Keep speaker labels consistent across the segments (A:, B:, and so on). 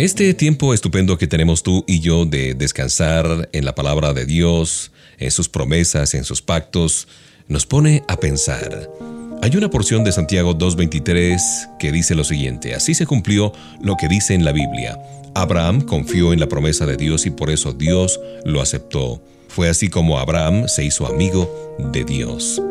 A: Este tiempo estupendo que tenemos tú y yo de descansar en la palabra de Dios, en sus promesas, en sus pactos, nos pone a pensar. Hay una porción de Santiago 2.23 que dice lo siguiente, así se cumplió lo que dice en la Biblia. Abraham confió en la promesa de Dios y por eso Dios lo aceptó. Fue así como Abraham se hizo amigo de Dios.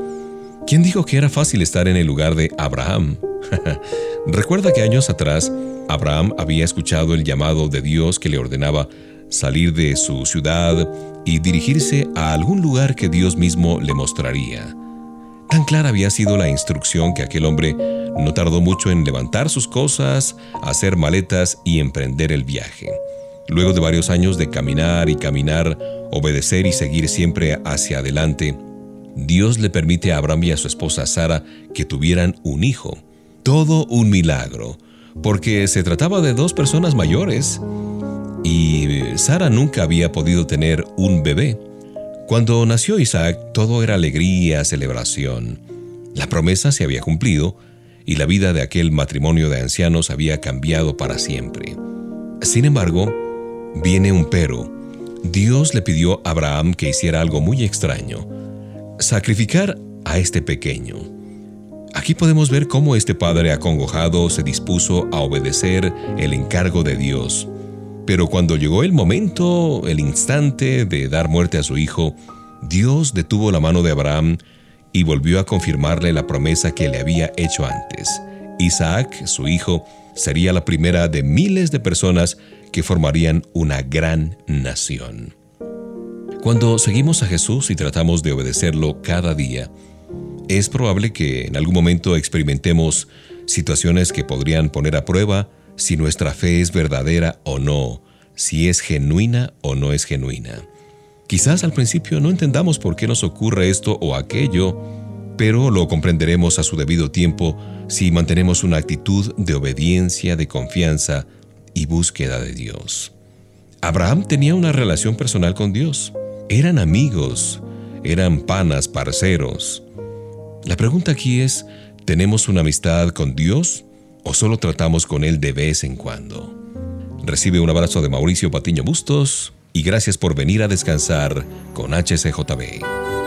A: ¿Quién dijo que era fácil estar en el lugar de Abraham? Recuerda que años atrás Abraham había escuchado el llamado de Dios que le ordenaba salir de su ciudad y dirigirse a algún lugar que Dios mismo le mostraría. Tan clara había sido la instrucción que aquel hombre no tardó mucho en levantar sus cosas, hacer maletas y emprender el viaje. Luego de varios años de caminar y caminar, obedecer y seguir siempre hacia adelante, Dios le permite a Abraham y a su esposa Sara que tuvieran un hijo. Todo un milagro porque se trataba de dos personas mayores y Sara nunca había podido tener un bebé. Cuando nació Isaac, todo era alegría, celebración. La promesa se había cumplido y la vida de aquel matrimonio de ancianos había cambiado para siempre. Sin embargo, viene un pero. Dios le pidió a Abraham que hiciera algo muy extraño, sacrificar a este pequeño. Aquí podemos ver cómo este padre acongojado se dispuso a obedecer el encargo de Dios. Pero cuando llegó el momento, el instante de dar muerte a su hijo, Dios detuvo la mano de Abraham y volvió a confirmarle la promesa que le había hecho antes. Isaac, su hijo, sería la primera de miles de personas que formarían una gran nación. Cuando seguimos a Jesús y tratamos de obedecerlo cada día, es probable que en algún momento experimentemos situaciones que podrían poner a prueba si nuestra fe es verdadera o no, si es genuina o no es genuina. Quizás al principio no entendamos por qué nos ocurre esto o aquello, pero lo comprenderemos a su debido tiempo si mantenemos una actitud de obediencia, de confianza y búsqueda de Dios. Abraham tenía una relación personal con Dios. Eran amigos, eran panas, parceros. La pregunta aquí es, ¿tenemos una amistad con Dios o solo tratamos con Él de vez en cuando? Recibe un abrazo de Mauricio Patiño Bustos y gracias por venir a descansar con HCJB.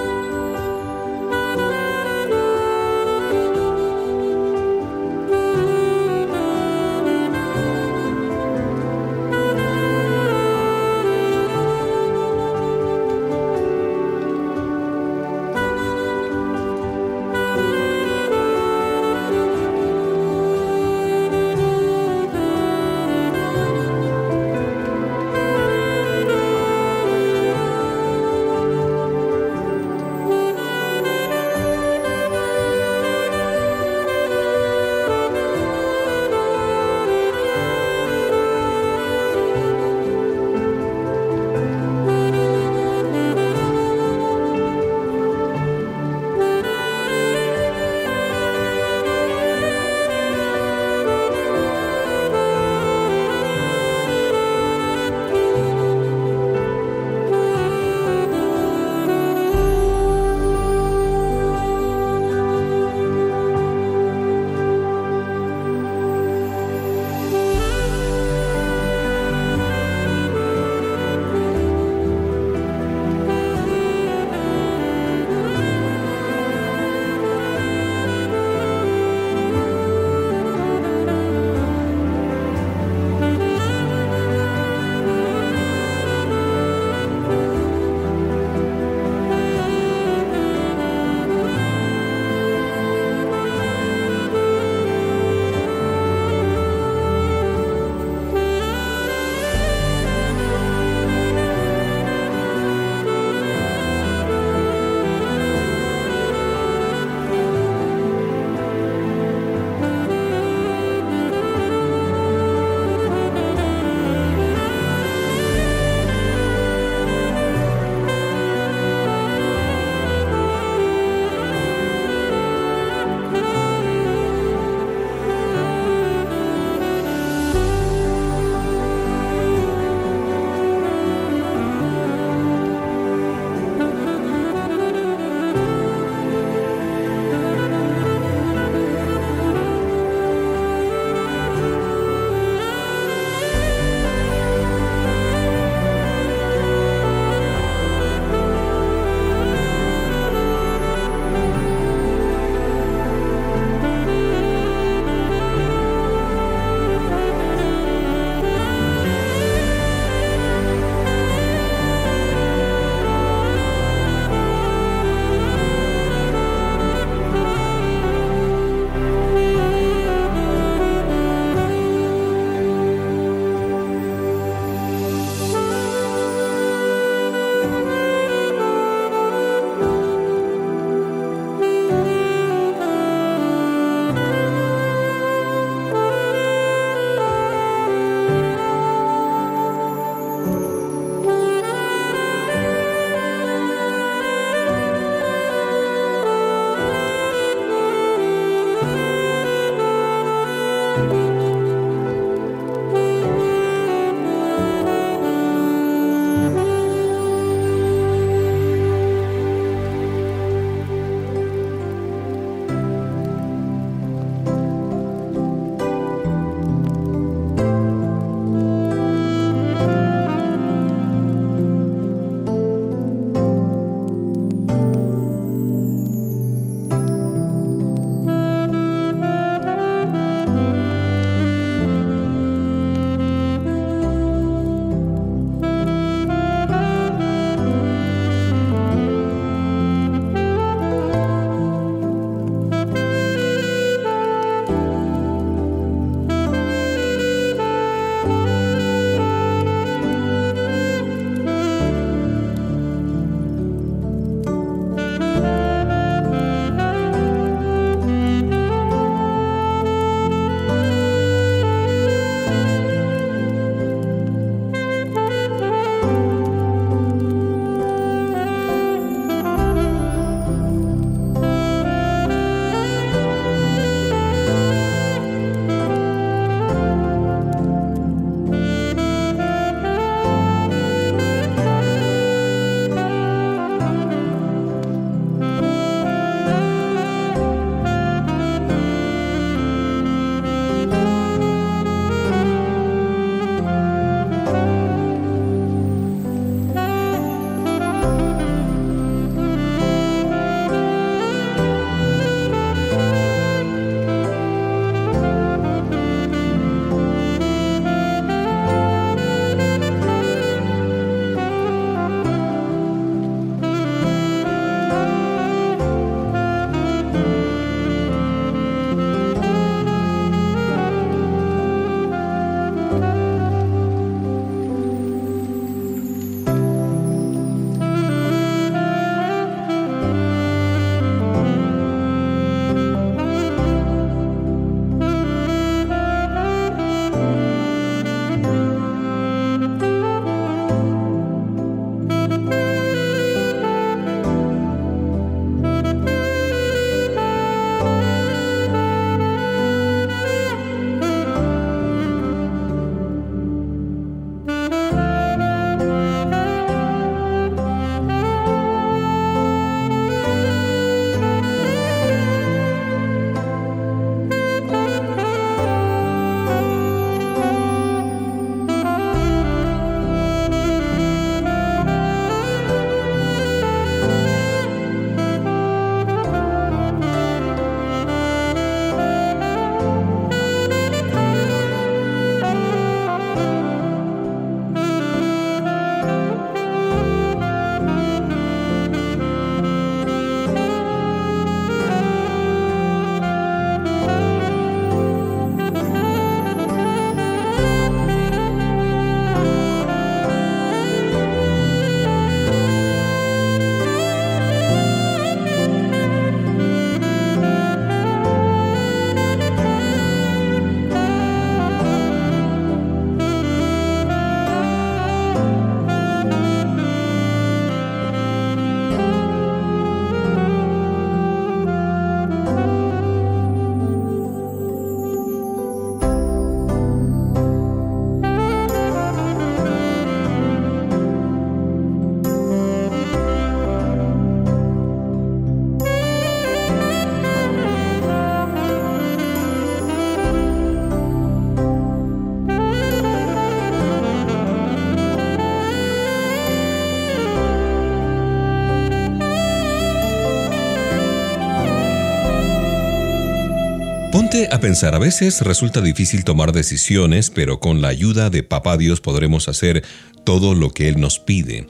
A: Ponte a pensar, a veces resulta difícil tomar decisiones, pero con la ayuda de Papá Dios podremos hacer todo lo que Él nos pide.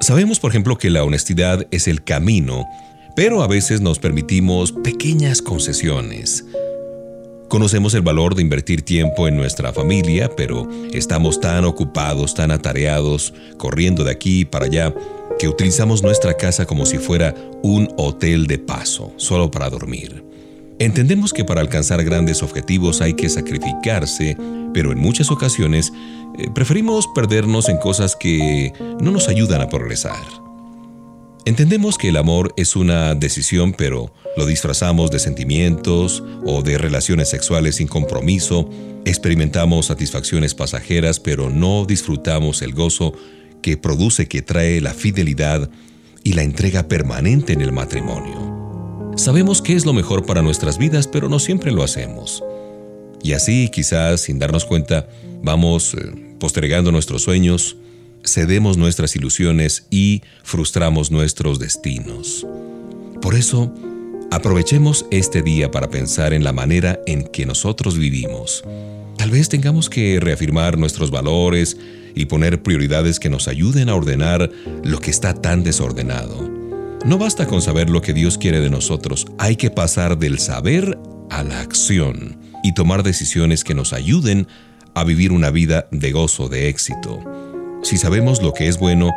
A: Sabemos, por ejemplo, que la honestidad es el camino, pero a veces nos permitimos pequeñas concesiones. Conocemos el valor de invertir tiempo en nuestra familia, pero estamos tan ocupados, tan atareados, corriendo de aquí para allá, que utilizamos nuestra casa como si fuera un hotel de paso, solo para dormir. Entendemos que para alcanzar grandes objetivos hay que sacrificarse, pero en muchas ocasiones eh, preferimos perdernos en cosas que no nos ayudan a progresar. Entendemos que el amor es una decisión, pero lo disfrazamos de sentimientos o de relaciones sexuales sin compromiso, experimentamos satisfacciones pasajeras, pero no disfrutamos el gozo que produce, que trae la fidelidad y la entrega permanente en el matrimonio. Sabemos qué es lo mejor para nuestras vidas, pero no siempre lo hacemos. Y así, quizás sin darnos cuenta, vamos eh, postergando nuestros sueños, cedemos nuestras ilusiones y frustramos nuestros destinos. Por eso, aprovechemos este día para pensar en la manera en que nosotros vivimos. Tal vez tengamos que reafirmar nuestros valores y poner prioridades que nos ayuden a ordenar lo que está tan desordenado. No basta con saber lo que Dios quiere de nosotros, hay que pasar del saber a la acción y tomar decisiones que nos ayuden a vivir una vida de gozo, de éxito. Si sabemos lo que es bueno,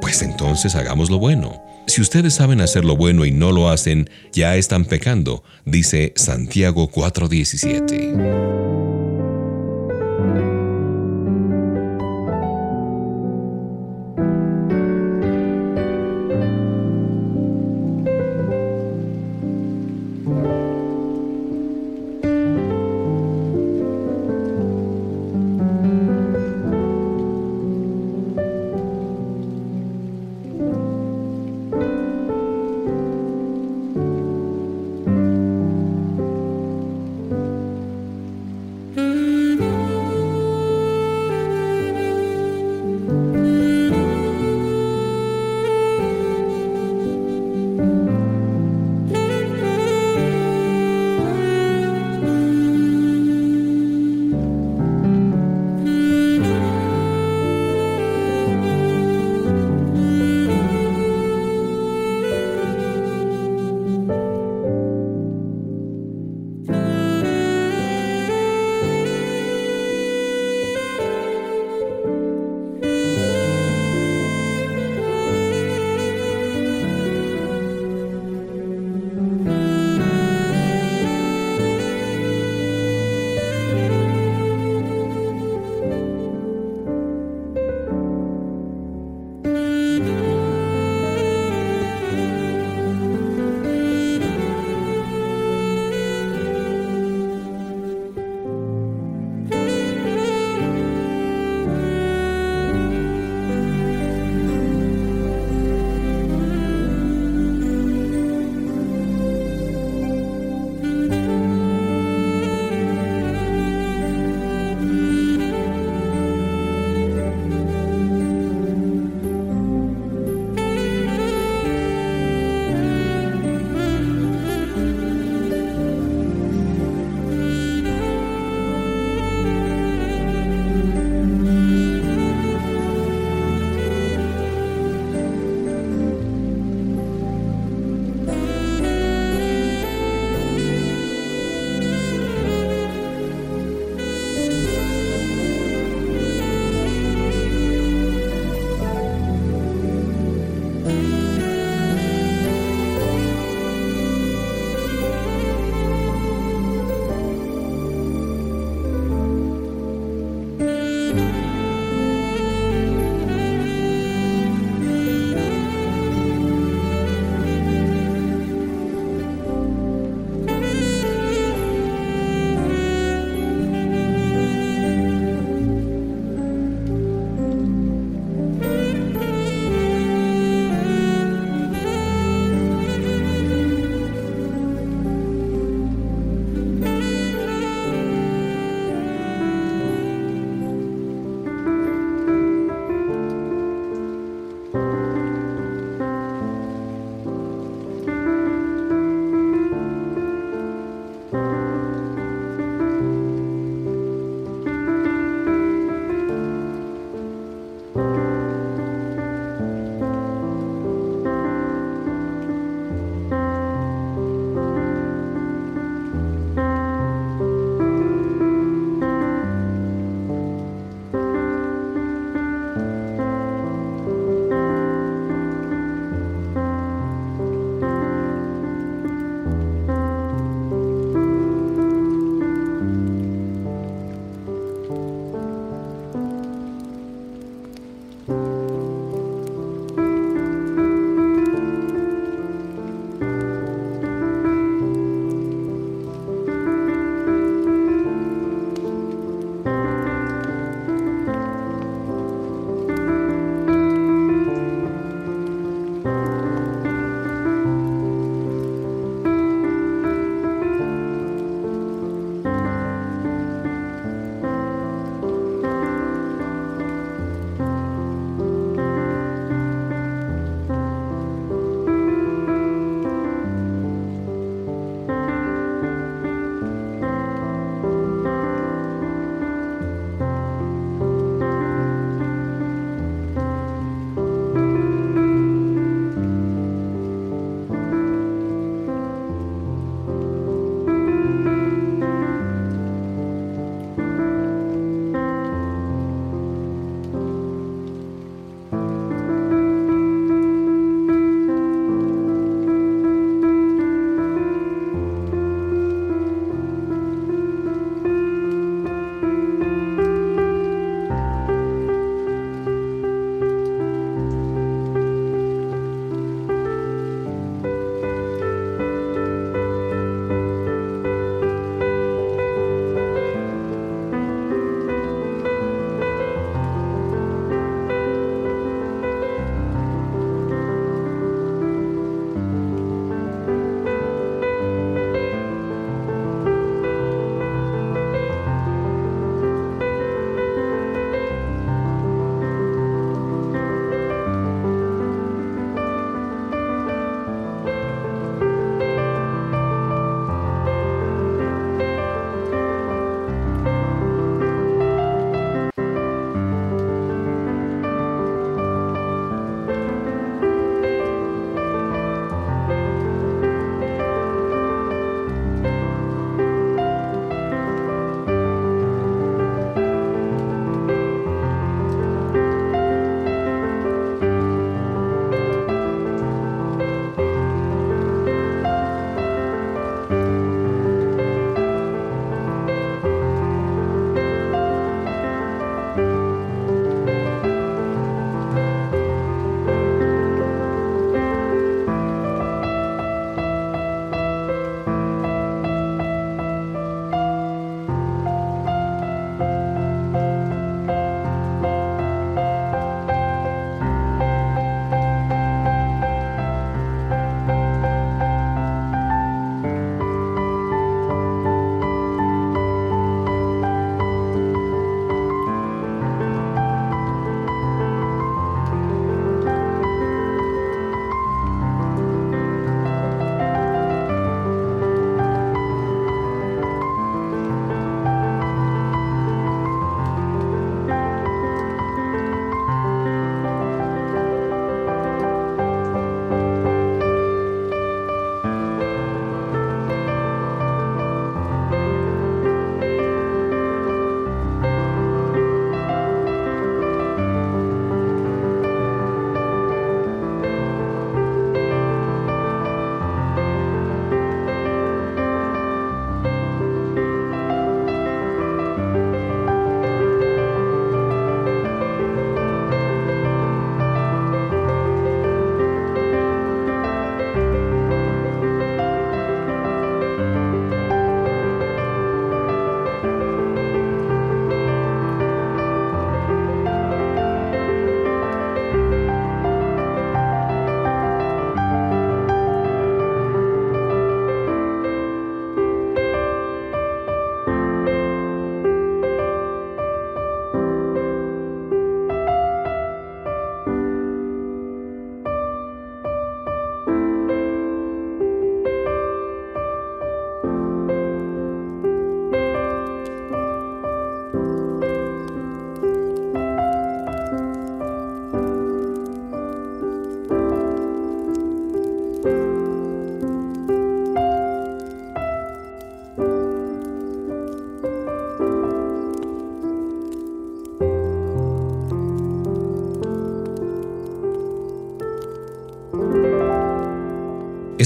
A: pues entonces hagamos lo bueno. Si ustedes saben hacer lo bueno y no lo hacen, ya están pecando, dice Santiago 4:17.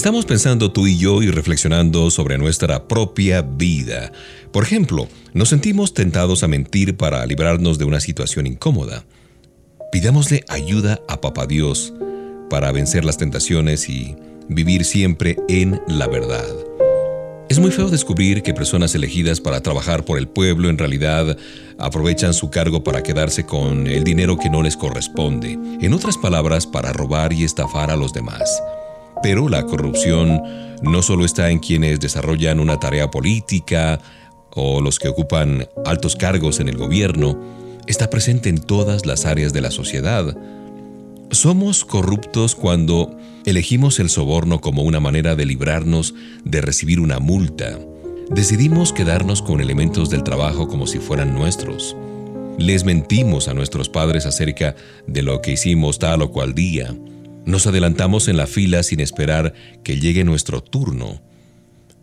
A: Estamos pensando tú y yo y reflexionando sobre nuestra propia vida. Por ejemplo, nos sentimos tentados a mentir para librarnos de una situación incómoda. Pidámosle ayuda a Papá Dios para vencer las tentaciones y vivir siempre en la verdad. Es muy feo descubrir que personas elegidas para trabajar por el pueblo en realidad aprovechan su cargo para quedarse con el dinero que no les corresponde, en otras palabras, para robar y estafar a los demás. Pero la corrupción no solo está en quienes desarrollan una tarea política o los que ocupan altos cargos en el gobierno, está presente en todas las áreas de la sociedad. Somos corruptos cuando elegimos el soborno como una manera de librarnos de recibir una multa. Decidimos quedarnos con elementos del trabajo como si fueran nuestros. Les mentimos a nuestros padres acerca de lo que hicimos tal o cual día. Nos adelantamos en la fila sin esperar que llegue nuestro turno.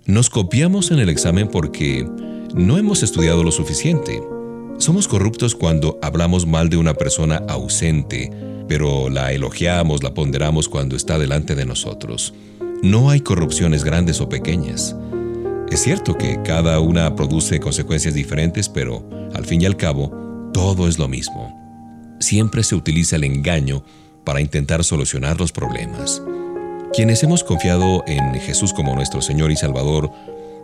A: Nos copiamos en el examen porque no hemos estudiado lo suficiente. Somos corruptos cuando hablamos mal de una persona ausente, pero la elogiamos, la ponderamos cuando está delante de nosotros. No hay corrupciones grandes o pequeñas. Es cierto que cada una produce consecuencias diferentes, pero al fin y al cabo, todo es lo mismo. Siempre se utiliza el engaño para intentar solucionar los problemas. Quienes hemos confiado en Jesús como nuestro Señor y Salvador,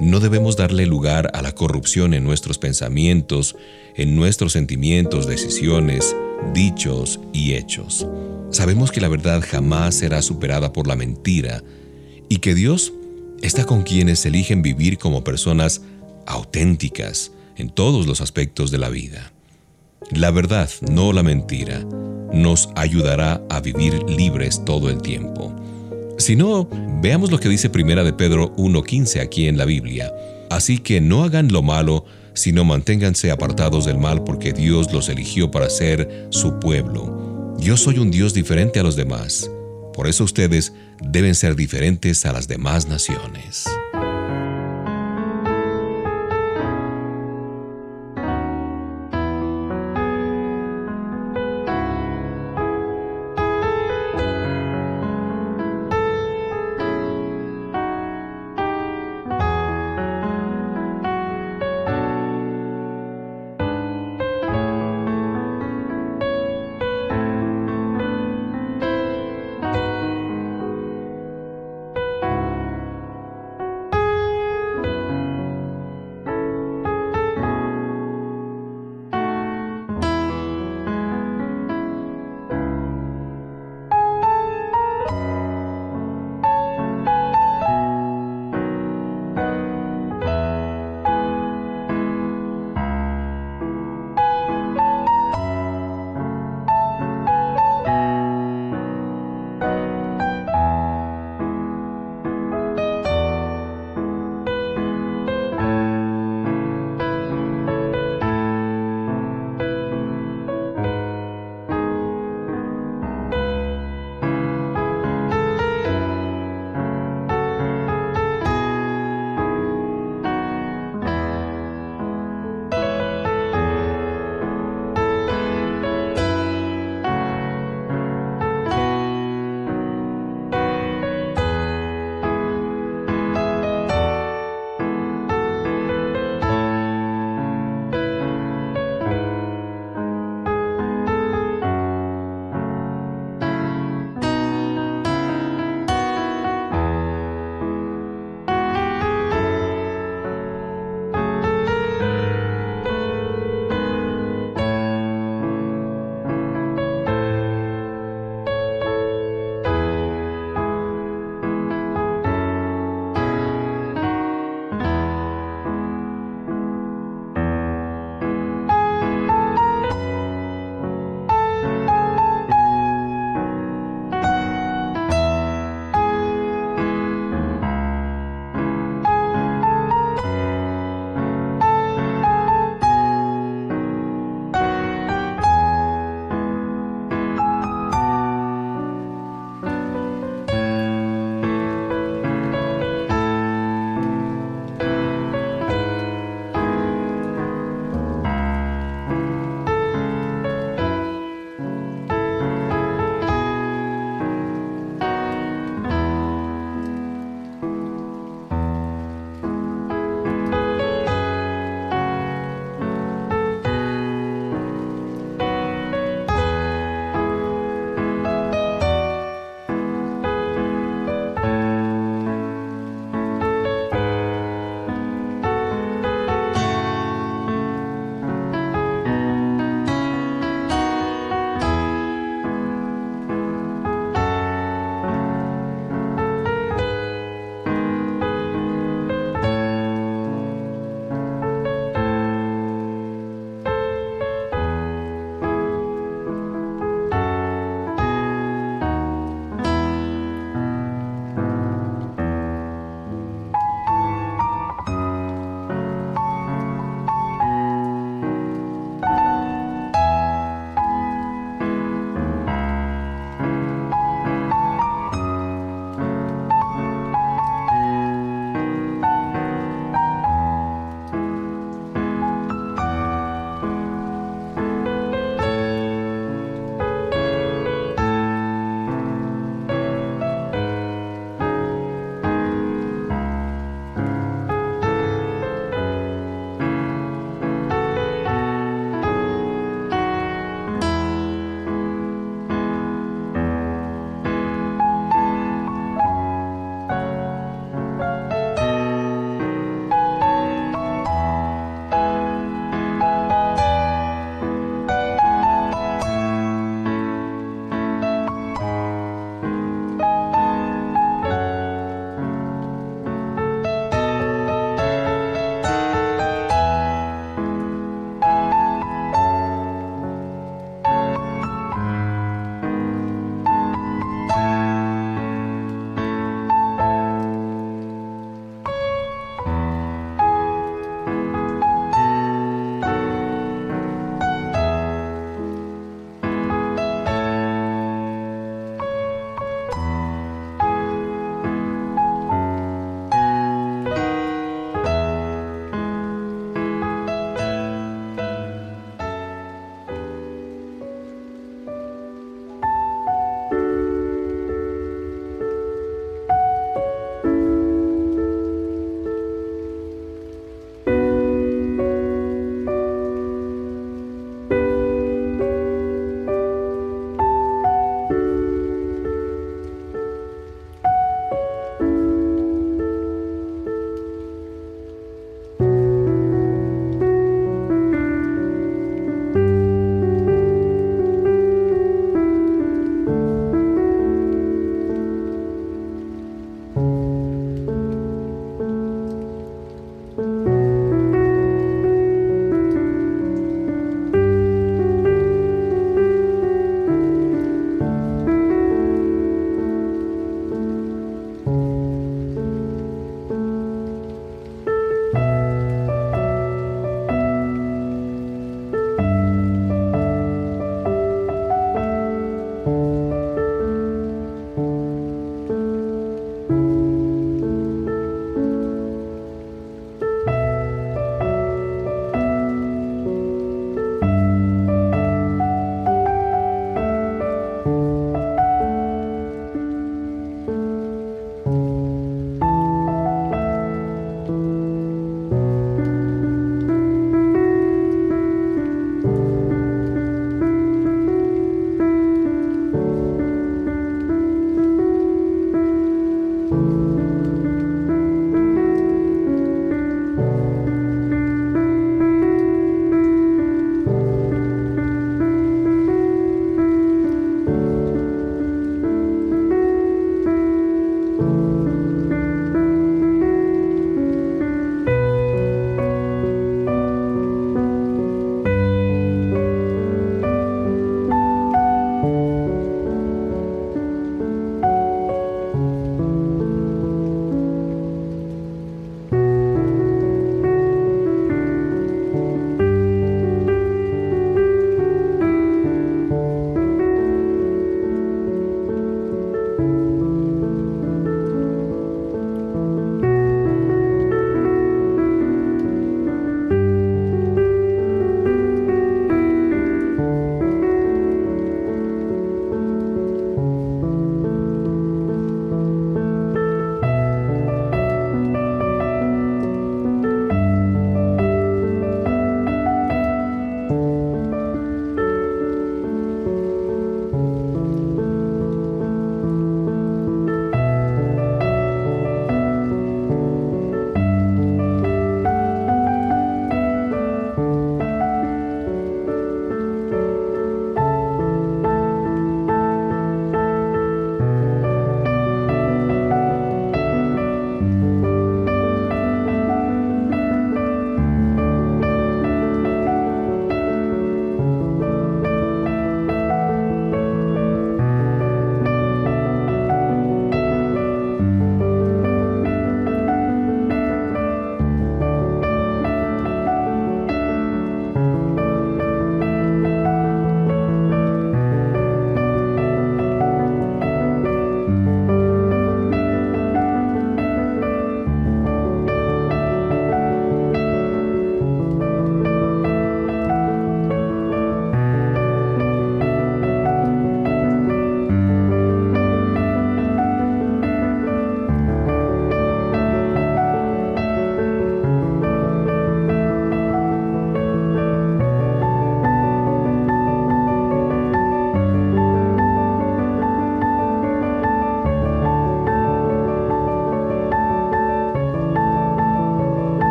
A: no debemos darle lugar a la corrupción en nuestros pensamientos, en nuestros sentimientos, decisiones, dichos y hechos. Sabemos que la verdad jamás será superada por la mentira y que Dios está con quienes eligen vivir como personas auténticas en todos los aspectos de la vida. La verdad, no la mentira, nos ayudará a vivir libres todo el tiempo. Si no, veamos lo que dice Primera de Pedro 1.15 aquí en la Biblia. Así que no hagan lo malo, sino manténganse apartados del mal porque Dios los eligió para ser su pueblo. Yo soy un Dios diferente a los demás. Por eso ustedes deben ser diferentes a las demás naciones.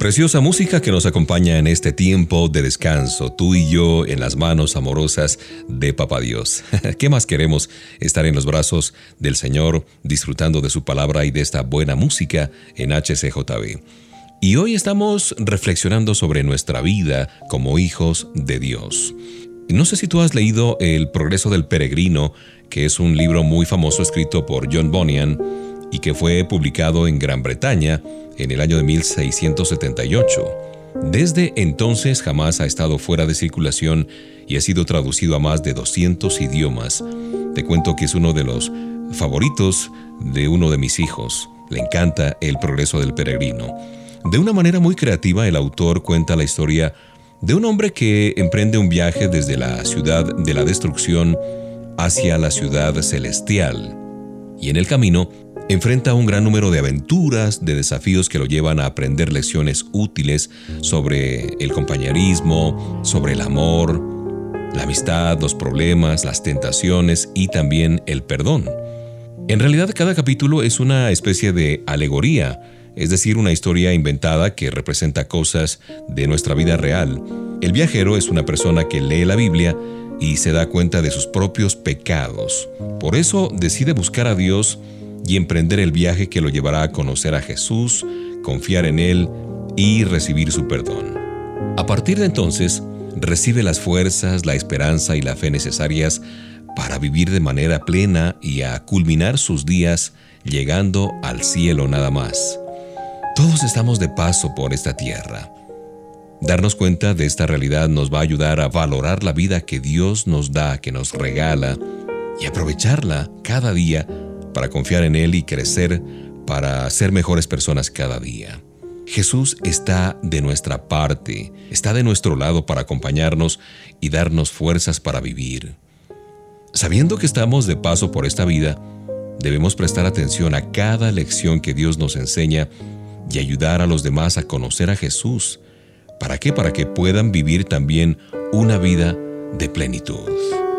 A: Preciosa música que nos acompaña en este tiempo de descanso, tú y yo en las manos amorosas de Papá Dios. ¿Qué más queremos? Estar en los brazos del Señor, disfrutando de su palabra y de esta buena música en HCJB. Y hoy estamos reflexionando sobre nuestra vida como hijos de Dios. No sé si tú has leído El progreso del peregrino, que es un libro muy famoso escrito por John Bunyan y que fue publicado en Gran Bretaña en el año de 1678. Desde entonces jamás ha estado fuera de circulación y ha sido traducido a más de 200 idiomas. Te cuento que es uno de los favoritos de uno de mis hijos. Le encanta el progreso del peregrino. De una manera muy creativa, el autor cuenta la historia de un hombre que emprende un viaje desde la ciudad de la destrucción hacia la ciudad celestial. Y en el camino enfrenta un gran número de aventuras, de desafíos que lo llevan a aprender lecciones útiles sobre el compañerismo, sobre el amor, la amistad, los problemas, las tentaciones y también el perdón. En realidad cada capítulo es una especie de alegoría, es decir, una historia inventada que representa cosas de nuestra vida real. El viajero es una persona que lee la Biblia y se da cuenta de sus propios pecados. Por eso decide buscar a Dios y emprender el viaje que lo llevará a conocer a Jesús, confiar en Él y recibir su perdón. A partir de entonces, recibe las fuerzas, la esperanza y la fe necesarias para vivir de manera plena y a culminar sus días llegando al cielo nada más. Todos estamos de paso por esta tierra. Darnos cuenta de esta realidad nos va a ayudar a valorar la vida que Dios nos da, que nos regala, y aprovecharla cada día para confiar en Él y crecer para ser mejores personas cada día. Jesús está de nuestra parte, está de nuestro lado para acompañarnos y darnos fuerzas para vivir. Sabiendo que estamos de paso por esta vida, debemos prestar atención a cada lección que Dios nos enseña y ayudar a los demás a conocer a Jesús. ¿Para qué? Para que puedan vivir también una vida de plenitud.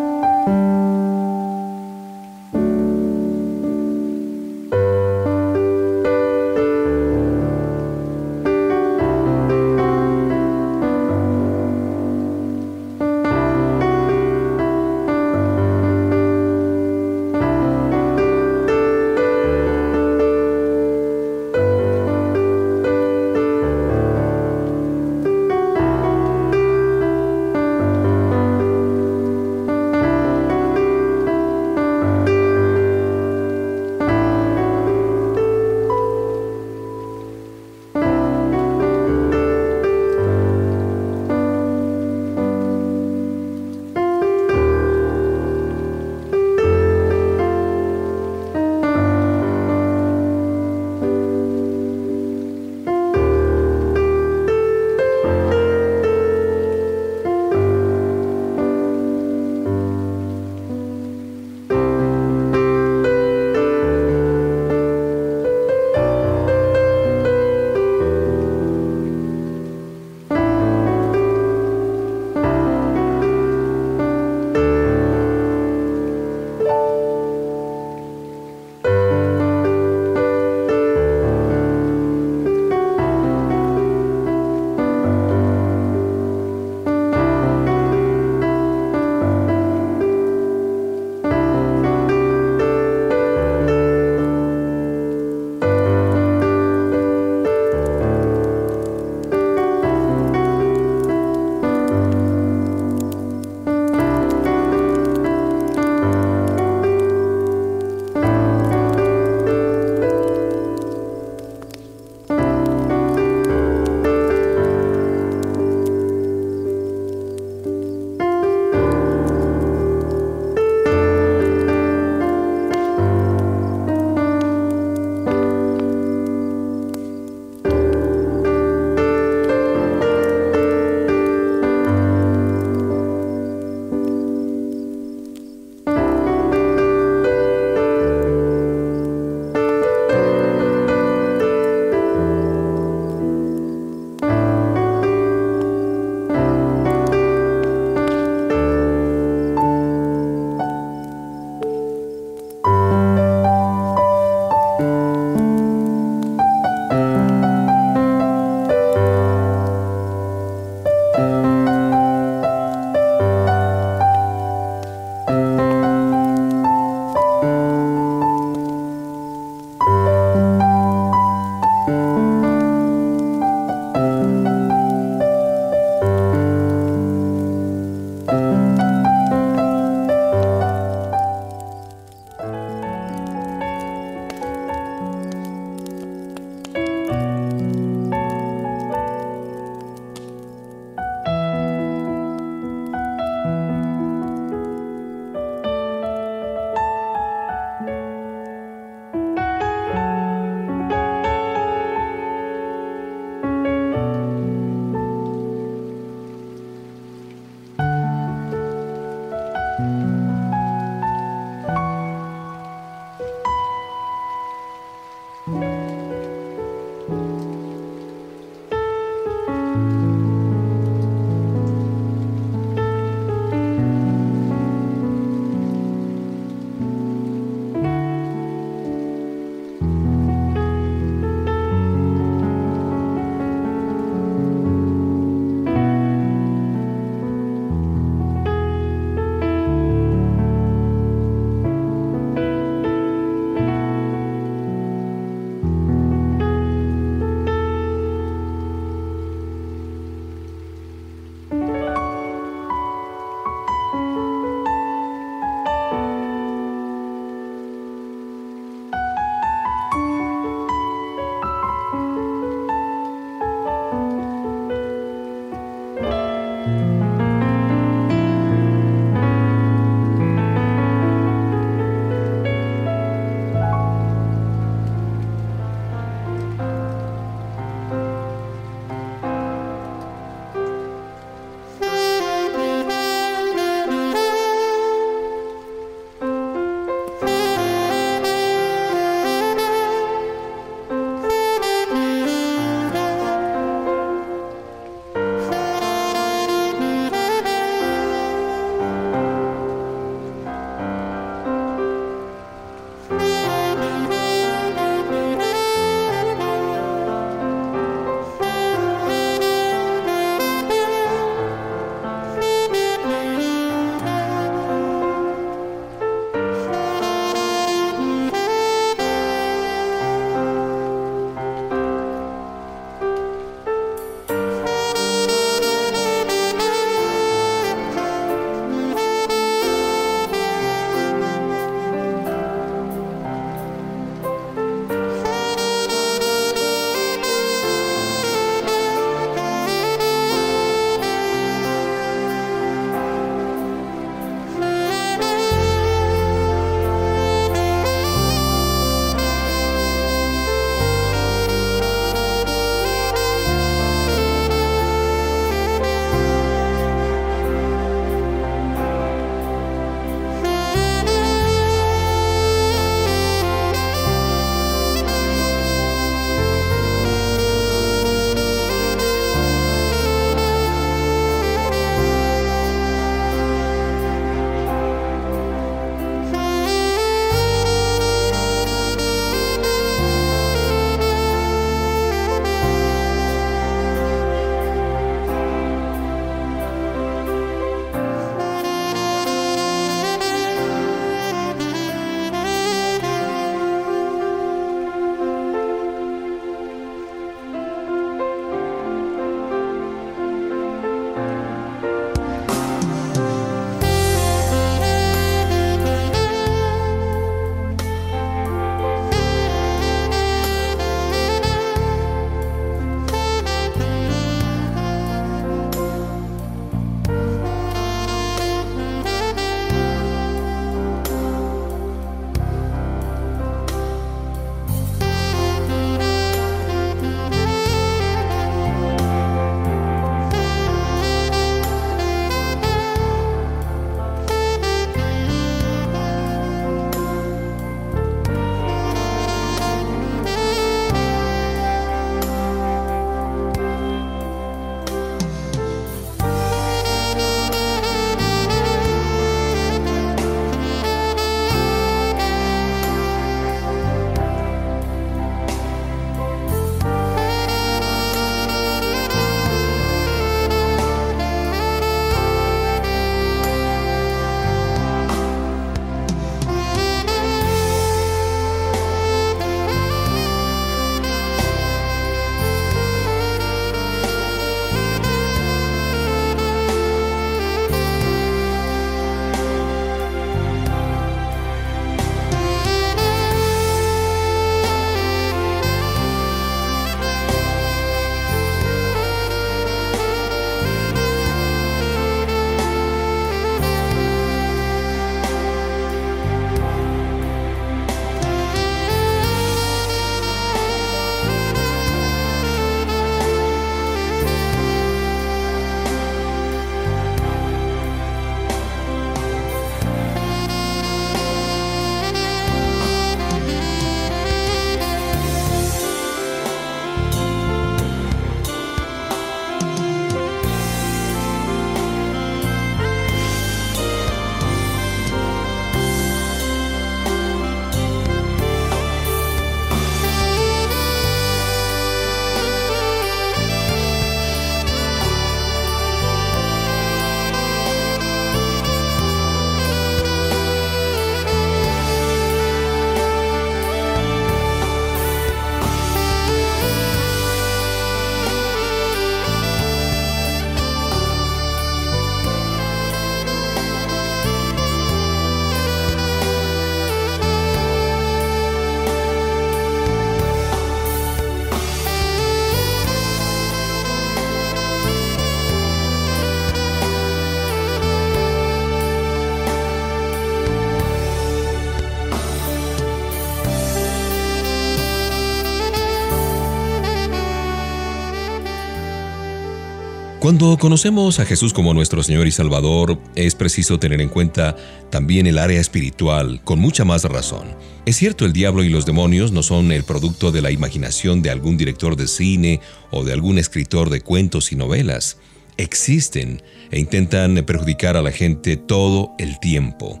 A: Cuando conocemos a Jesús como nuestro Señor y Salvador, es preciso tener en cuenta también el área espiritual, con mucha más razón. Es cierto, el diablo y los demonios no son el producto de la imaginación de algún director de cine o de algún escritor de cuentos y novelas. Existen e intentan perjudicar a la gente todo el tiempo.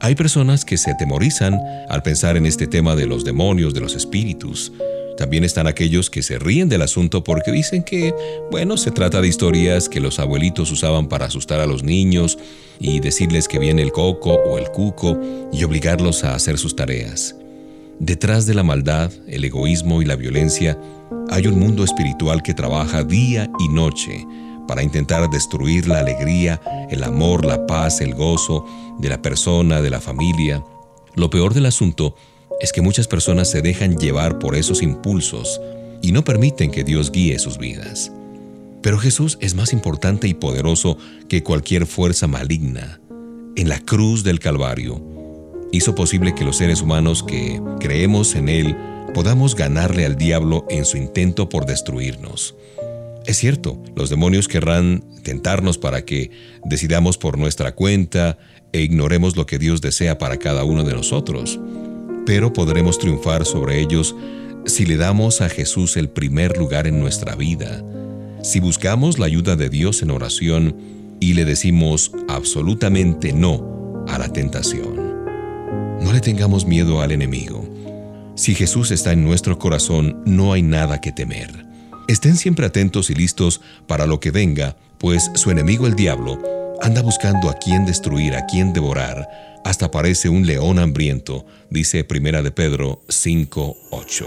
A: Hay personas que se atemorizan al pensar en este tema de los demonios, de los espíritus. También están aquellos que se ríen del asunto porque dicen que, bueno, se trata de historias que los abuelitos usaban para asustar a los niños y decirles que viene el coco o el cuco y obligarlos a hacer sus tareas. Detrás de la maldad, el egoísmo y la violencia, hay un mundo espiritual que trabaja día y noche para intentar destruir la alegría, el amor, la paz, el gozo de la persona, de la familia. Lo peor del asunto es que muchas personas se dejan llevar por esos impulsos y no permiten que Dios guíe sus vidas. Pero Jesús es más importante y poderoso que cualquier fuerza maligna. En la cruz del Calvario, hizo posible que los seres humanos que creemos en Él podamos ganarle al diablo en su intento por destruirnos. Es cierto, los demonios querrán tentarnos para que decidamos por nuestra cuenta e ignoremos lo que Dios desea para cada uno de nosotros pero podremos triunfar sobre ellos si le damos a Jesús el primer lugar en nuestra vida, si buscamos la ayuda de Dios en oración y le decimos absolutamente no a la tentación. No le tengamos miedo al enemigo. Si Jesús está en nuestro corazón, no hay nada que temer. Estén siempre atentos y listos para lo que venga, pues su enemigo el diablo anda buscando a quién destruir, a quién devorar, hasta parece un león hambriento, dice Primera de Pedro 5:8.